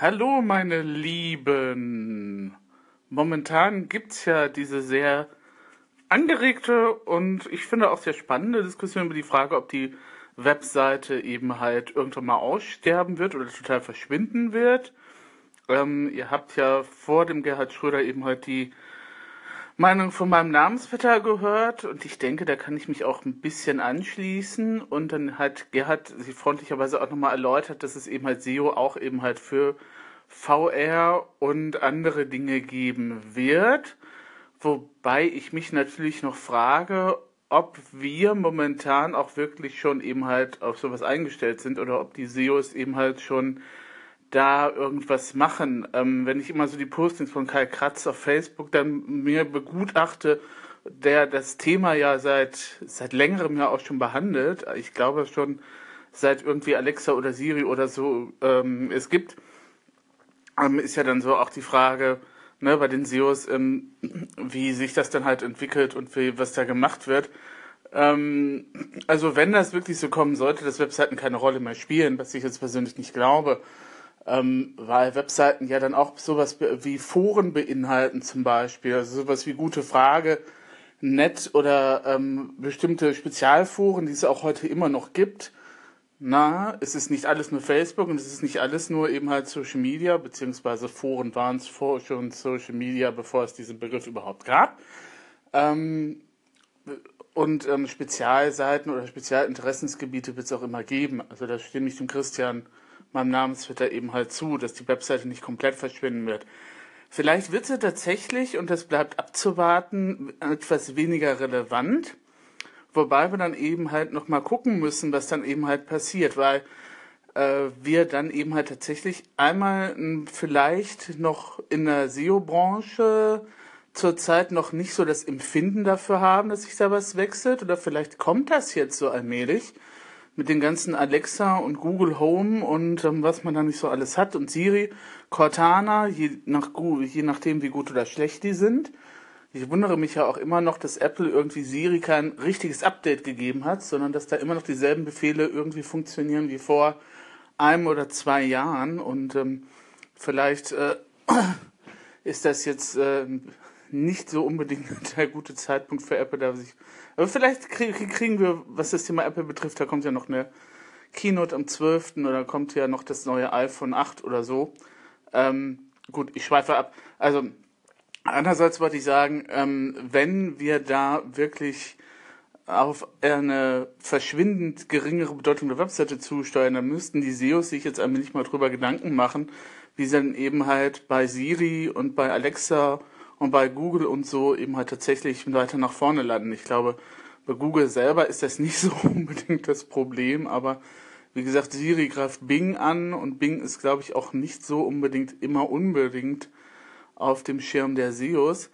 Hallo, meine Lieben. Momentan gibt's ja diese sehr angeregte und ich finde auch sehr spannende Diskussion über die Frage, ob die Webseite eben halt irgendwann mal aussterben wird oder total verschwinden wird. Ähm, ihr habt ja vor dem Gerhard Schröder eben halt die Meinung von meinem Namensvetter gehört und ich denke, da kann ich mich auch ein bisschen anschließen. Und dann hat Gerhard sie freundlicherweise auch nochmal erläutert, dass es eben halt SEO auch eben halt für VR und andere Dinge geben wird, wobei ich mich natürlich noch frage, ob wir momentan auch wirklich schon eben halt auf sowas eingestellt sind oder ob die SEOs eben halt schon da irgendwas machen. Ähm, wenn ich immer so die Postings von Kai Kratz auf Facebook dann mir begutachte, der das Thema ja seit, seit längerem ja auch schon behandelt, ich glaube schon seit irgendwie Alexa oder Siri oder so ähm, es gibt, ähm, ist ja dann so auch die Frage, ne, bei den SEOs, ähm, wie sich das dann halt entwickelt und wie, was da gemacht wird. Ähm, also wenn das wirklich so kommen sollte, dass Webseiten keine Rolle mehr spielen, was ich jetzt persönlich nicht glaube, ähm, weil Webseiten ja dann auch sowas wie Foren beinhalten zum Beispiel, also sowas wie gute Frage, Net oder ähm, bestimmte Spezialforen, die es auch heute immer noch gibt. Na, es ist nicht alles nur Facebook und es ist nicht alles nur eben halt Social Media, beziehungsweise Foren waren es vor schon Social Media, bevor es diesen Begriff überhaupt gab. Ähm, und ähm, Spezialseiten oder Spezialinteressensgebiete wird es auch immer geben. Also da stimme ich dem Christian meinem Namensvetter eben halt zu, dass die Webseite nicht komplett verschwinden wird. Vielleicht wird sie tatsächlich, und das bleibt abzuwarten, etwas weniger relevant. Wobei wir dann eben halt nochmal gucken müssen, was dann eben halt passiert, weil äh, wir dann eben halt tatsächlich einmal vielleicht noch in der SEO-Branche zurzeit noch nicht so das Empfinden dafür haben, dass sich da was wechselt. Oder vielleicht kommt das jetzt so allmählich mit den ganzen Alexa und Google Home und ähm, was man da nicht so alles hat und Siri, Cortana, je, nach, je nachdem wie gut oder schlecht die sind. Ich wundere mich ja auch immer noch, dass Apple irgendwie Siri kein richtiges Update gegeben hat, sondern dass da immer noch dieselben Befehle irgendwie funktionieren wie vor einem oder zwei Jahren und ähm, vielleicht äh, ist das jetzt äh, nicht so unbedingt der gute Zeitpunkt für Apple, da sich. Aber vielleicht kriegen wir, was das Thema Apple betrifft, da kommt ja noch eine Keynote am 12. oder kommt ja noch das neue iPhone 8 oder so. Ähm, gut, ich schweife ab. Also, andererseits wollte ich sagen, ähm, wenn wir da wirklich auf eine verschwindend geringere Bedeutung der Webseite zusteuern, dann müssten die SEOs sich jetzt eigentlich mal drüber Gedanken machen, wie sie dann eben halt bei Siri und bei Alexa und bei Google und so eben halt tatsächlich weiter nach vorne landen. Ich glaube, bei Google selber ist das nicht so unbedingt das Problem, aber wie gesagt, Siri greift Bing an und Bing ist, glaube ich, auch nicht so unbedingt immer unbedingt auf dem Schirm der SEOs.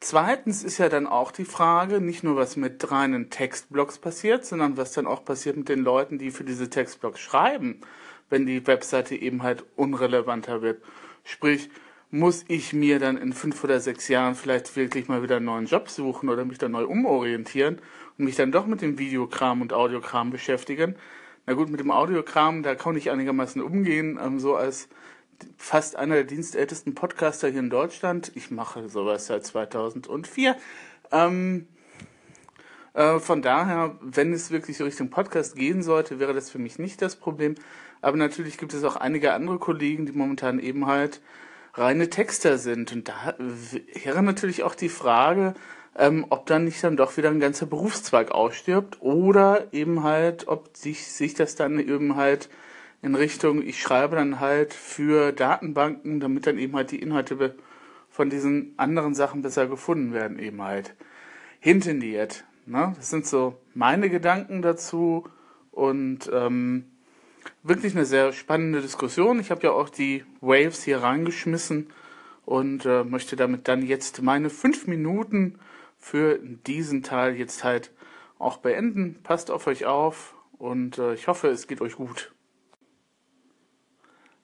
Zweitens ist ja dann auch die Frage, nicht nur was mit reinen Textblocks passiert, sondern was dann auch passiert mit den Leuten, die für diese Textblocks schreiben, wenn die Webseite eben halt unrelevanter wird. Sprich, muss ich mir dann in fünf oder sechs Jahren vielleicht wirklich mal wieder einen neuen Job suchen oder mich dann neu umorientieren und mich dann doch mit dem Videokram und Audiokram beschäftigen. Na gut, mit dem Audiokram, da kann ich einigermaßen umgehen, ähm, so als fast einer der dienstältesten Podcaster hier in Deutschland. Ich mache sowas seit 2004. Ähm, äh, von daher, wenn es wirklich so Richtung Podcast gehen sollte, wäre das für mich nicht das Problem. Aber natürlich gibt es auch einige andere Kollegen, die momentan eben halt reine Texter sind. Und da wäre natürlich auch die Frage, ähm, ob dann nicht dann doch wieder ein ganzer Berufszweig ausstirbt oder eben halt, ob sich, sich das dann eben halt in Richtung, ich schreibe dann halt für Datenbanken, damit dann eben halt die Inhalte von diesen anderen Sachen besser gefunden werden, eben halt hintendiert. Ne? Das sind so meine Gedanken dazu und ähm, wirklich eine sehr spannende Diskussion. Ich habe ja auch die Waves hier reingeschmissen und äh, möchte damit dann jetzt meine fünf Minuten für diesen Teil jetzt halt auch beenden. Passt auf euch auf und äh, ich hoffe, es geht euch gut.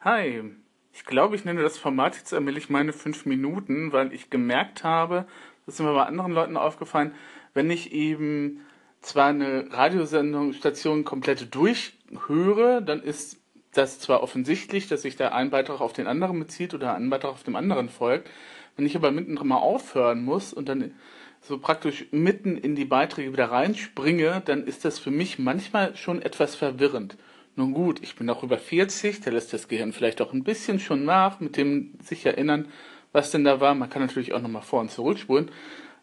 Hi, ich glaube, ich nenne das Format jetzt allmählich meine fünf Minuten, weil ich gemerkt habe, das ist mir bei anderen Leuten aufgefallen, wenn ich eben zwar eine Radiosendung Station komplett durchhöre, dann ist das zwar offensichtlich, dass sich da ein Beitrag auf den anderen bezieht oder ein Beitrag auf dem anderen folgt. Wenn ich aber mittendrin mal aufhören muss und dann so praktisch mitten in die Beiträge wieder reinspringe, dann ist das für mich manchmal schon etwas verwirrend. Nun gut, ich bin auch über 40, da lässt das Gehirn vielleicht auch ein bisschen schon nach, mit dem sich erinnern, was denn da war. Man kann natürlich auch nochmal vor und zurückspulen.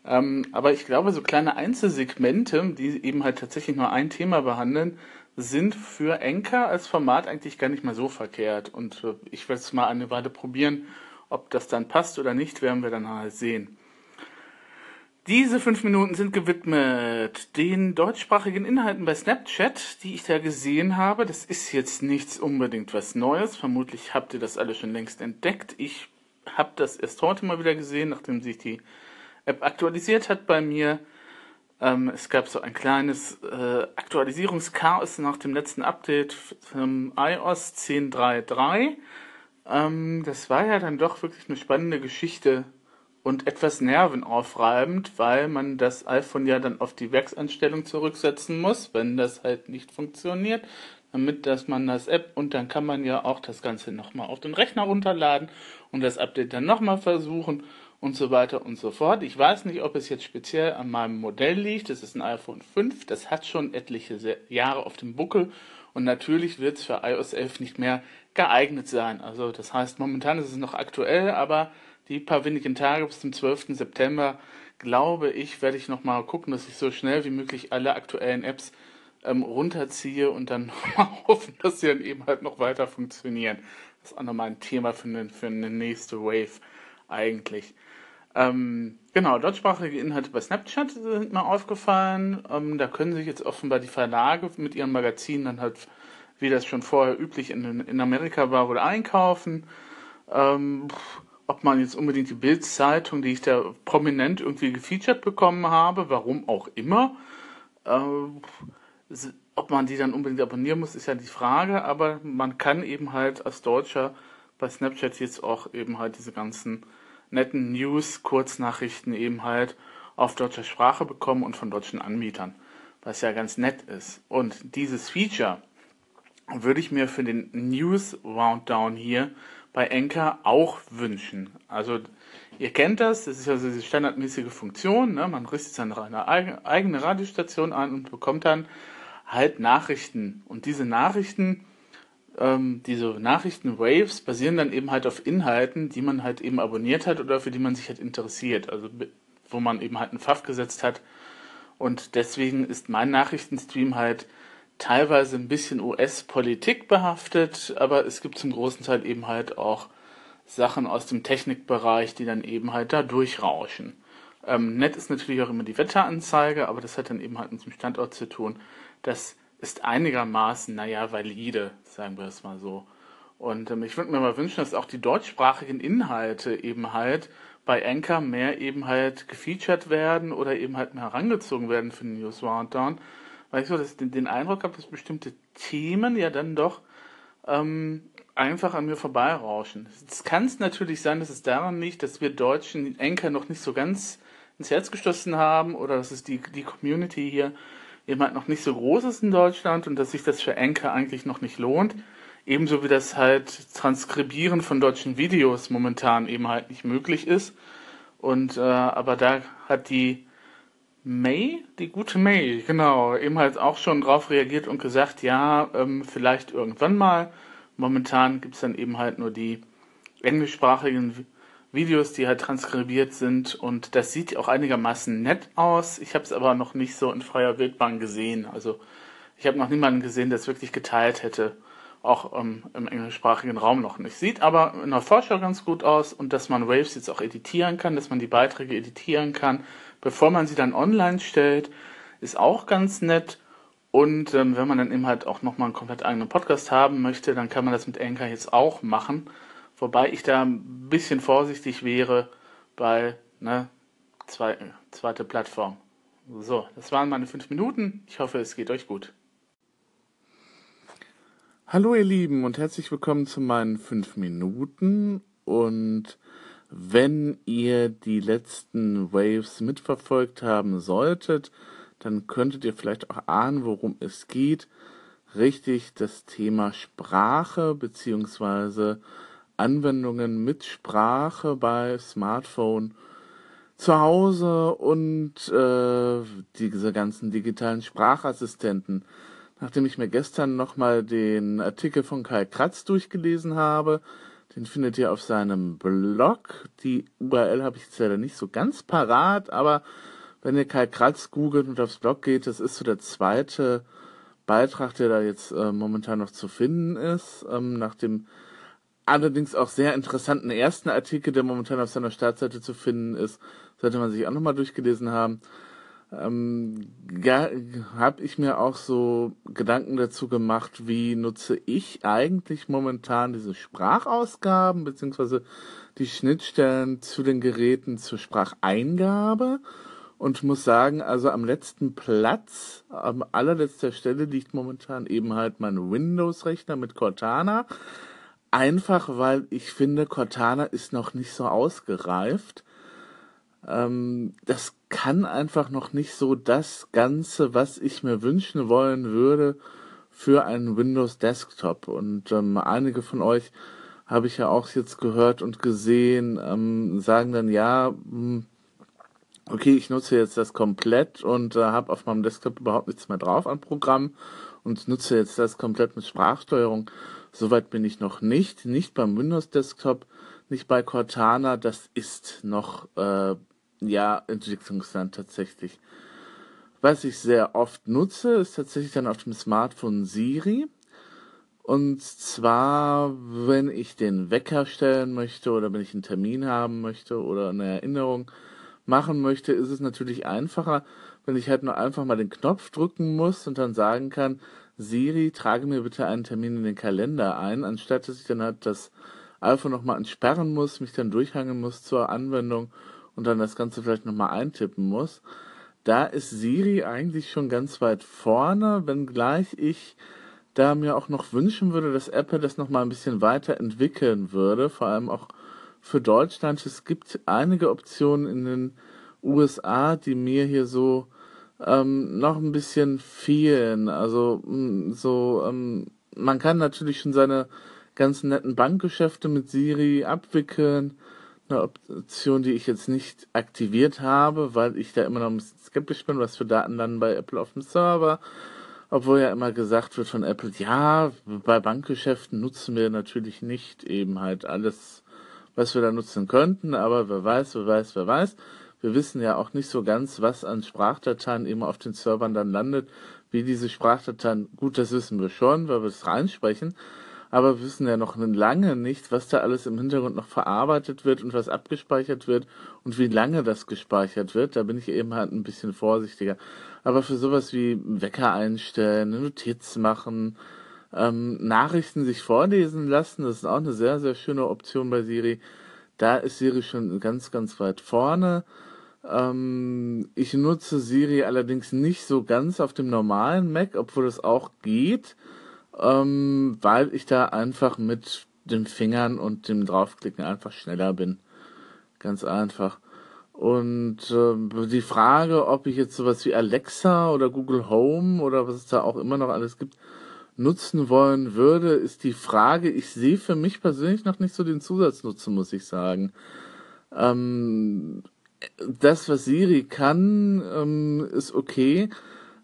Ähm, aber ich glaube, so kleine Einzelsegmente, die eben halt tatsächlich nur ein Thema behandeln, sind für Enker als Format eigentlich gar nicht mal so verkehrt. Und äh, ich werde es mal eine Weile probieren. Ob das dann passt oder nicht, werden wir dann halt sehen. Diese fünf Minuten sind gewidmet den deutschsprachigen Inhalten bei Snapchat, die ich da gesehen habe. Das ist jetzt nichts unbedingt was Neues. Vermutlich habt ihr das alle schon längst entdeckt. Ich habe das erst heute mal wieder gesehen, nachdem sich die App aktualisiert hat bei mir. Ähm, es gab so ein kleines äh, Aktualisierungschaos nach dem letzten Update vom iOS 10.3.3. Ähm, das war ja dann doch wirklich eine spannende Geschichte und etwas nervenaufreibend, weil man das iPhone ja dann auf die Werksanstellung zurücksetzen muss, wenn das halt nicht funktioniert, damit dass man das App und dann kann man ja auch das Ganze nochmal auf den Rechner runterladen und das Update dann nochmal versuchen und so weiter und so fort. Ich weiß nicht, ob es jetzt speziell an meinem Modell liegt. Das ist ein iPhone 5. Das hat schon etliche Jahre auf dem Buckel und natürlich wird es für iOS 11 nicht mehr geeignet sein. Also das heißt, momentan ist es noch aktuell, aber die paar wenigen Tage bis zum 12. September, glaube ich, werde ich nochmal gucken, dass ich so schnell wie möglich alle aktuellen Apps ähm, runterziehe und dann hoffen, dass sie dann eben halt noch weiter funktionieren. Das ist auch nochmal ein Thema für eine, für eine nächste Wave eigentlich. Ähm, genau, deutschsprachige Inhalte bei Snapchat sind mir aufgefallen. Ähm, da können sich jetzt offenbar die Verlage mit ihren Magazinen dann halt, wie das schon vorher üblich in, in Amerika war, wohl einkaufen. Ähm, ob man jetzt unbedingt die Bildzeitung, die ich da prominent irgendwie gefeatured bekommen habe, warum auch immer, äh, ob man die dann unbedingt abonnieren muss, ist ja die Frage, aber man kann eben halt als Deutscher bei Snapchat jetzt auch eben halt diese ganzen netten News, Kurznachrichten eben halt auf deutscher Sprache bekommen und von deutschen Anbietern, was ja ganz nett ist. Und dieses Feature würde ich mir für den News Rounddown hier bei Enker auch wünschen. Also ihr kennt das, das ist ja so diese standardmäßige Funktion, ne? man richtet seine eigene Radiostation an und bekommt dann halt Nachrichten. Und diese Nachrichten ähm, diese Nachrichten-Waves basieren dann eben halt auf Inhalten, die man halt eben abonniert hat oder für die man sich halt interessiert. Also wo man eben halt einen Pfaff gesetzt hat. Und deswegen ist mein Nachrichtenstream halt teilweise ein bisschen US-Politik behaftet, aber es gibt zum großen Teil eben halt auch Sachen aus dem Technikbereich, die dann eben halt da durchrauschen. Ähm, nett ist natürlich auch immer die Wetteranzeige, aber das hat dann eben halt mit dem Standort zu tun. Das ist einigermaßen, naja, valide, sagen wir es mal so. Und ähm, ich würde mir mal wünschen, dass auch die deutschsprachigen Inhalte eben halt bei Anchor mehr eben halt gefeatured werden oder eben halt mehr herangezogen werden für den News Rounddown, weil ich so dass den, den Eindruck habe, dass bestimmte Themen ja dann doch ähm, einfach an mir vorbeirauschen. Es kann natürlich sein, dass es daran liegt, dass wir Deutschen Anchor noch nicht so ganz ins Herz gestoßen haben oder dass es die, die Community hier eben halt noch nicht so groß ist in Deutschland und dass sich das für Anchor eigentlich noch nicht lohnt. Ebenso wie das halt Transkribieren von deutschen Videos momentan eben halt nicht möglich ist. Und äh, aber da hat die May, die gute May, genau, eben halt auch schon drauf reagiert und gesagt, ja, ähm, vielleicht irgendwann mal. Momentan gibt's dann eben halt nur die englischsprachigen Videos, die halt transkribiert sind und das sieht auch einigermaßen nett aus. Ich habe es aber noch nicht so in freier Wildbahn gesehen. Also ich habe noch niemanden gesehen, der es wirklich geteilt hätte, auch ähm, im englischsprachigen Raum noch nicht. Sieht aber in der Vorschau ganz gut aus und dass man Waves jetzt auch editieren kann, dass man die Beiträge editieren kann, bevor man sie dann online stellt, ist auch ganz nett. Und ähm, wenn man dann eben halt auch nochmal einen komplett eigenen Podcast haben möchte, dann kann man das mit Anchor jetzt auch machen. Wobei ich da ein bisschen vorsichtig wäre bei ne, zwei, zweite Plattform. So, das waren meine fünf Minuten. Ich hoffe, es geht euch gut. Hallo ihr Lieben und herzlich willkommen zu meinen fünf Minuten. Und wenn ihr die letzten Waves mitverfolgt haben solltet, dann könntet ihr vielleicht auch ahnen, worum es geht. richtig das Thema Sprache beziehungsweise Anwendungen mit Sprache bei Smartphone zu Hause und äh, diese ganzen digitalen Sprachassistenten. Nachdem ich mir gestern nochmal den Artikel von Kai Kratz durchgelesen habe, den findet ihr auf seinem Blog. Die URL habe ich jetzt leider nicht so ganz parat, aber wenn ihr Kai Kratz googelt und aufs Blog geht, das ist so der zweite Beitrag, der da jetzt äh, momentan noch zu finden ist. Ähm, nach dem allerdings auch sehr interessanten ersten Artikel, der momentan auf seiner Startseite zu finden ist, sollte man sich auch nochmal durchgelesen haben. Ähm, ja, habe ich mir auch so Gedanken dazu gemacht, wie nutze ich eigentlich momentan diese Sprachausgaben beziehungsweise die Schnittstellen zu den Geräten zur Spracheingabe und muss sagen, also am letzten Platz, am allerletzter Stelle liegt momentan eben halt mein Windows-Rechner mit Cortana. Einfach weil ich finde, Cortana ist noch nicht so ausgereift. Ähm, das kann einfach noch nicht so das Ganze, was ich mir wünschen wollen würde für einen Windows Desktop. Und ähm, einige von euch habe ich ja auch jetzt gehört und gesehen, ähm, sagen dann ja, hm, okay, ich nutze jetzt das komplett und äh, habe auf meinem Desktop überhaupt nichts mehr drauf an Programm und nutze jetzt das komplett mit Sprachsteuerung. Soweit bin ich noch nicht, nicht beim Windows Desktop, nicht bei Cortana. Das ist noch äh, ja Entwicklungsland tatsächlich. Was ich sehr oft nutze, ist tatsächlich dann auf dem Smartphone Siri. Und zwar, wenn ich den Wecker stellen möchte oder wenn ich einen Termin haben möchte oder eine Erinnerung machen möchte, ist es natürlich einfacher, wenn ich halt nur einfach mal den Knopf drücken muss und dann sagen kann, Siri, trage mir bitte einen Termin in den Kalender ein, anstatt dass ich dann halt das iPhone nochmal entsperren muss, mich dann durchhangen muss zur Anwendung und dann das Ganze vielleicht nochmal eintippen muss. Da ist Siri eigentlich schon ganz weit vorne, wenngleich ich da mir auch noch wünschen würde, dass Apple das nochmal ein bisschen weiterentwickeln würde, vor allem auch für Deutschland. Es gibt einige Optionen in den USA, die mir hier so ähm, noch ein bisschen fehlen. Also mm, so, ähm, man kann natürlich schon seine ganzen netten Bankgeschäfte mit Siri abwickeln. Eine Option, die ich jetzt nicht aktiviert habe, weil ich da immer noch ein bisschen skeptisch bin, was für Daten landen bei Apple auf dem Server. Obwohl ja immer gesagt wird von Apple, ja, bei Bankgeschäften nutzen wir natürlich nicht eben halt alles, was wir da nutzen könnten, aber wer weiß, wer weiß, wer weiß. Wir wissen ja auch nicht so ganz, was an Sprachdateien eben auf den Servern dann landet, wie diese Sprachdateien, gut, das wissen wir schon, weil wir es reinsprechen, aber wir wissen ja noch lange nicht, was da alles im Hintergrund noch verarbeitet wird und was abgespeichert wird und wie lange das gespeichert wird. Da bin ich eben halt ein bisschen vorsichtiger. Aber für sowas wie Wecker einstellen, eine Notiz machen, ähm, Nachrichten sich vorlesen lassen, das ist auch eine sehr, sehr schöne Option bei Siri. Da ist Siri schon ganz, ganz weit vorne. Ähm, ich nutze Siri allerdings nicht so ganz auf dem normalen Mac, obwohl es auch geht, ähm, weil ich da einfach mit den Fingern und dem Draufklicken einfach schneller bin. Ganz einfach. Und äh, die Frage, ob ich jetzt sowas wie Alexa oder Google Home oder was es da auch immer noch alles gibt, nutzen wollen würde, ist die Frage. Ich sehe für mich persönlich noch nicht so den Zusatznutzen, muss ich sagen. Ähm, das, was Siri kann, ähm, ist okay.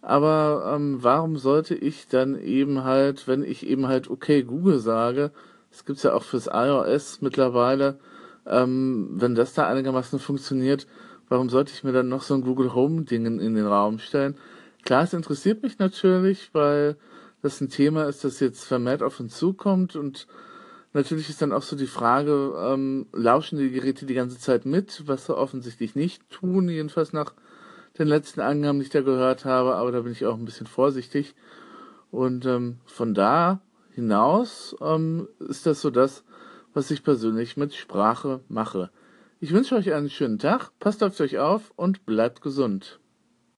Aber ähm, warum sollte ich dann eben halt, wenn ich eben halt okay Google sage, das gibt's ja auch fürs iOS mittlerweile, ähm, wenn das da einigermaßen funktioniert, warum sollte ich mir dann noch so ein Google Home Ding in den Raum stellen? Klar, es interessiert mich natürlich, weil das ein Thema ist, das jetzt vermehrt auf uns zukommt und Natürlich ist dann auch so die Frage, ähm, lauschen die Geräte die ganze Zeit mit, was sie offensichtlich nicht tun, jedenfalls nach den letzten Angaben, die ich da gehört habe, aber da bin ich auch ein bisschen vorsichtig. Und ähm, von da hinaus ähm, ist das so das, was ich persönlich mit Sprache mache. Ich wünsche euch einen schönen Tag, passt auf euch auf und bleibt gesund.